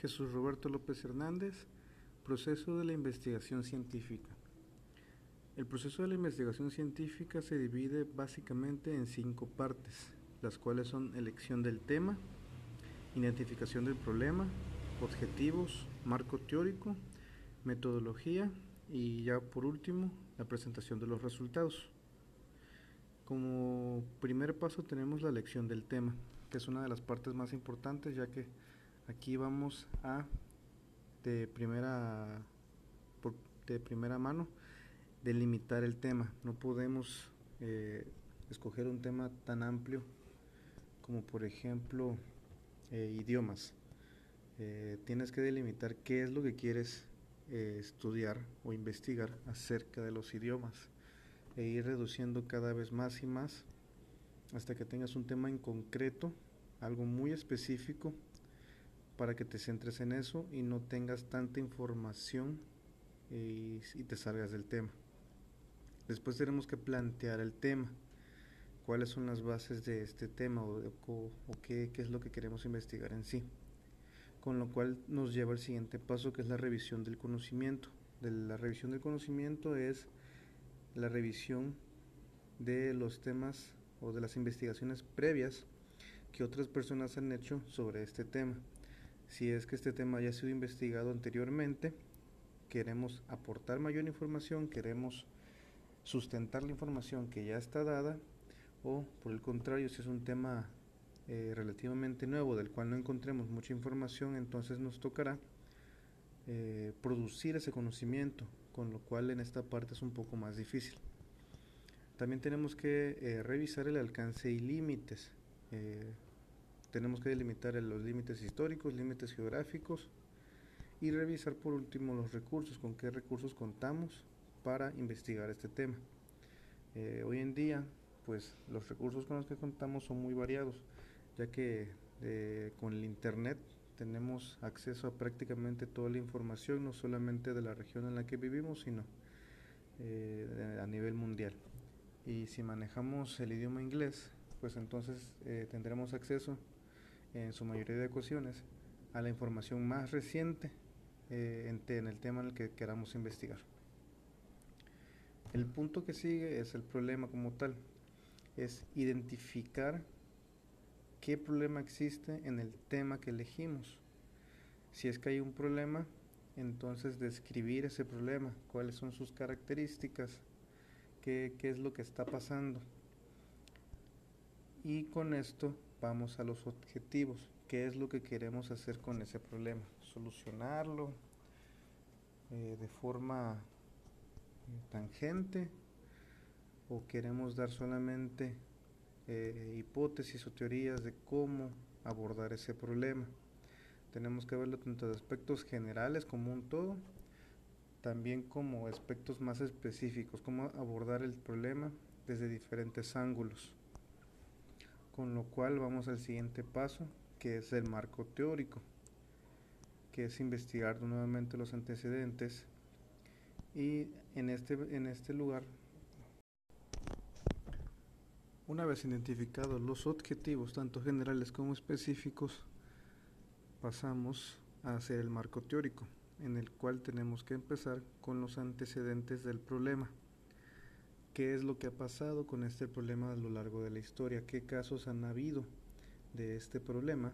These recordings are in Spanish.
Jesús Roberto López Hernández, proceso de la investigación científica. El proceso de la investigación científica se divide básicamente en cinco partes, las cuales son elección del tema, identificación del problema, objetivos, marco teórico, metodología y ya por último la presentación de los resultados. Como primer paso tenemos la elección del tema, que es una de las partes más importantes ya que aquí vamos a de primera de primera mano delimitar el tema. No podemos eh, escoger un tema tan amplio como por ejemplo eh, idiomas. Eh, tienes que delimitar qué es lo que quieres estudiar o investigar acerca de los idiomas e ir reduciendo cada vez más y más hasta que tengas un tema en concreto, algo muy específico, para que te centres en eso y no tengas tanta información y, te salgas del tema. Después tenemos que plantear el tema, cuáles son las bases de este tema o, qué, qué es lo que queremos investigar en sí. Con lo cual nos lleva al siguiente paso que es la revisión del conocimiento. De la revisión del conocimiento es la revisión de los temas o de las investigaciones previas que otras personas han hecho sobre este tema. Si es que este tema ya ha sido investigado anteriormente, queremos aportar mayor información, queremos sustentar la información que ya está dada o por el contrario, si es un tema eh, relativamente nuevo del cual no encontremos mucha información, entonces nos tocará eh, producir ese conocimiento, con lo cual en esta parte es un poco más difícil. También tenemos que eh, revisar el alcance y límites. Eh, tenemos que delimitar los límites históricos, límites geográficos y revisar por último los recursos, con qué recursos contamos para investigar este tema. Eh, hoy en día, pues los recursos con los que contamos son muy variados, ya que con el Internet tenemos acceso a prácticamente toda la información, no solamente de la región en la que vivimos, sino eh, a nivel mundial. Y si manejamos el idioma inglés, pues entonces eh, tendremos acceso en su mayoría de ocasiones a la información más reciente eh, en, el tema en el que queramos investigar. El punto que sigue es el problema como tal, es identificar qué problema existe en el tema que elegimos. Si es que hay un problema, entonces describir ese problema, cuáles son sus características, qué, qué es lo que está pasando. Y con esto vamos a los objetivos, qué es lo que queremos hacer con ese problema, solucionarlo eh, de forma tangente o queremos dar solamente eh, hipótesis o teorías de cómo abordar ese problema. Tenemos que verlo tanto de aspectos generales como un todo, también como aspectos más específicos, cómo abordar el problema desde diferentes ángulos. Con lo cual vamos al siguiente paso, que es el marco teórico, que es investigar nuevamente los antecedentes y en este, en este lugar una vez identificados los objetivos, tanto generales como específicos, pasamos a hacer el marco teórico, en el cual tenemos que empezar con los antecedentes del problema. ¿Qué es lo que ha pasado con este problema a lo largo de la historia? ¿Qué casos han habido de este problema?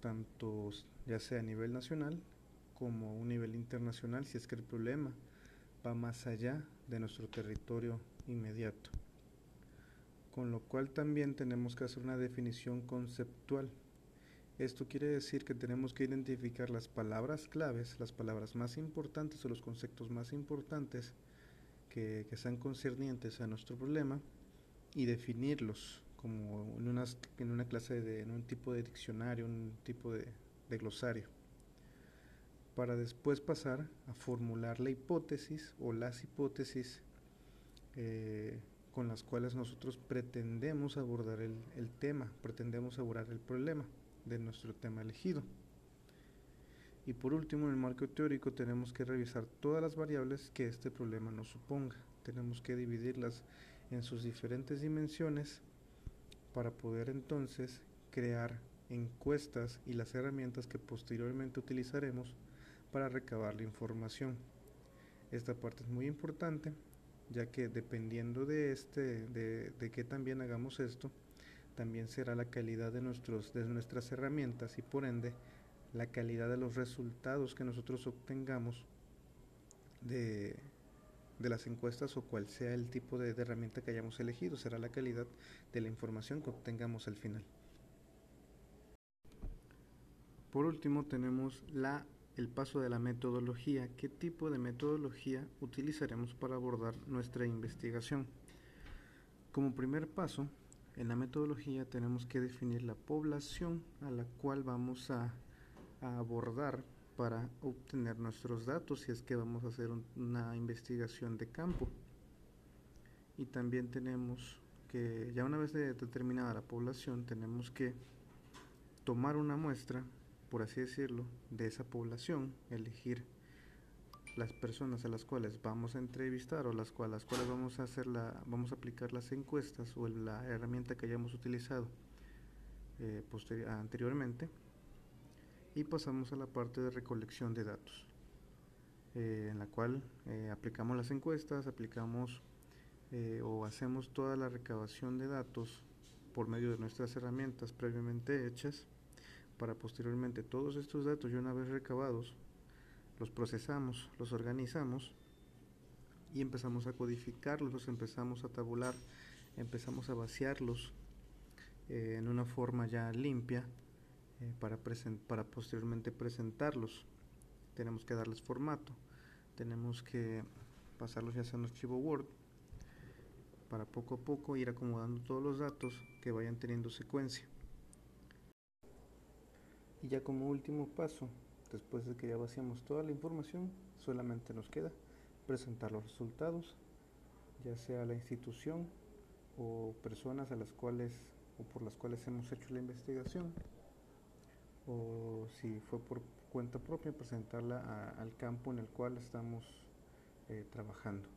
Tanto ya sea a nivel nacional como a nivel internacional, si es que el problema va más allá de nuestro territorio inmediato con lo cual también tenemos que hacer una definición conceptual. Esto quiere decir que tenemos que identificar las palabras claves, las palabras más importantes o los conceptos más importantes que, sean concernientes a nuestro problema y definirlos como en una, en una clase de, en un tipo de diccionario, un tipo de, glosario, para después pasar a formular la hipótesis o las hipótesis eh, con las cuales nosotros pretendemos abordar el, tema, pretendemos abordar el problema de nuestro tema elegido. Y por último, en el marco teórico tenemos que revisar todas las variables que este problema nos suponga. Tenemos que dividirlas en sus diferentes dimensiones para poder entonces crear encuestas y las herramientas que posteriormente utilizaremos para recabar la información. Esta parte es muy importante ya que dependiendo de este de, de que también hagamos esto también será la calidad de nuestros de nuestras herramientas y por ende la calidad de los resultados que nosotros obtengamos de, de las encuestas o cual sea el tipo de, de herramienta que hayamos elegido. Será la calidad de la información que obtengamos al final. Por último tenemos la el paso de la metodología, qué tipo de metodología utilizaremos para abordar nuestra investigación. Como primer paso, en la metodología tenemos que definir la población a la cual vamos a, abordar para obtener nuestros datos si es que vamos a hacer una investigación de campo. Y también tenemos que, ya una vez determinada la población, tenemos que tomar una muestra por así decirlo, de esa población, elegir las personas a las cuales vamos a entrevistar o las cuales, las cuales vamos a hacer la, vamos a aplicar las encuestas o la herramienta que hayamos utilizado eh, anteriormente y pasamos a la parte de recolección de datos eh, en la cual eh, aplicamos las encuestas aplicamos o hacemos toda la recabación de datos por medio de nuestras herramientas previamente hechas para posteriormente todos estos datos y una vez recabados los procesamos, los organizamos y empezamos a codificarlos, los empezamos a tabular, empezamos a vaciarlos eh, en una forma ya limpia eh, para, para posteriormente presentarlos. Tenemos que darles formato, tenemos que pasarlos ya sea en archivo Word para poco a poco ir acomodando todos los datos que vayan teniendo secuencia. Y ya como último paso, después de que ya vaciamos toda la información, solamente nos queda presentar los resultados, ya sea la institución o personas a las cuales o por las cuales hemos hecho la investigación, o si fue por cuenta propia, presentarla al campo en el cual estamos eh, trabajando.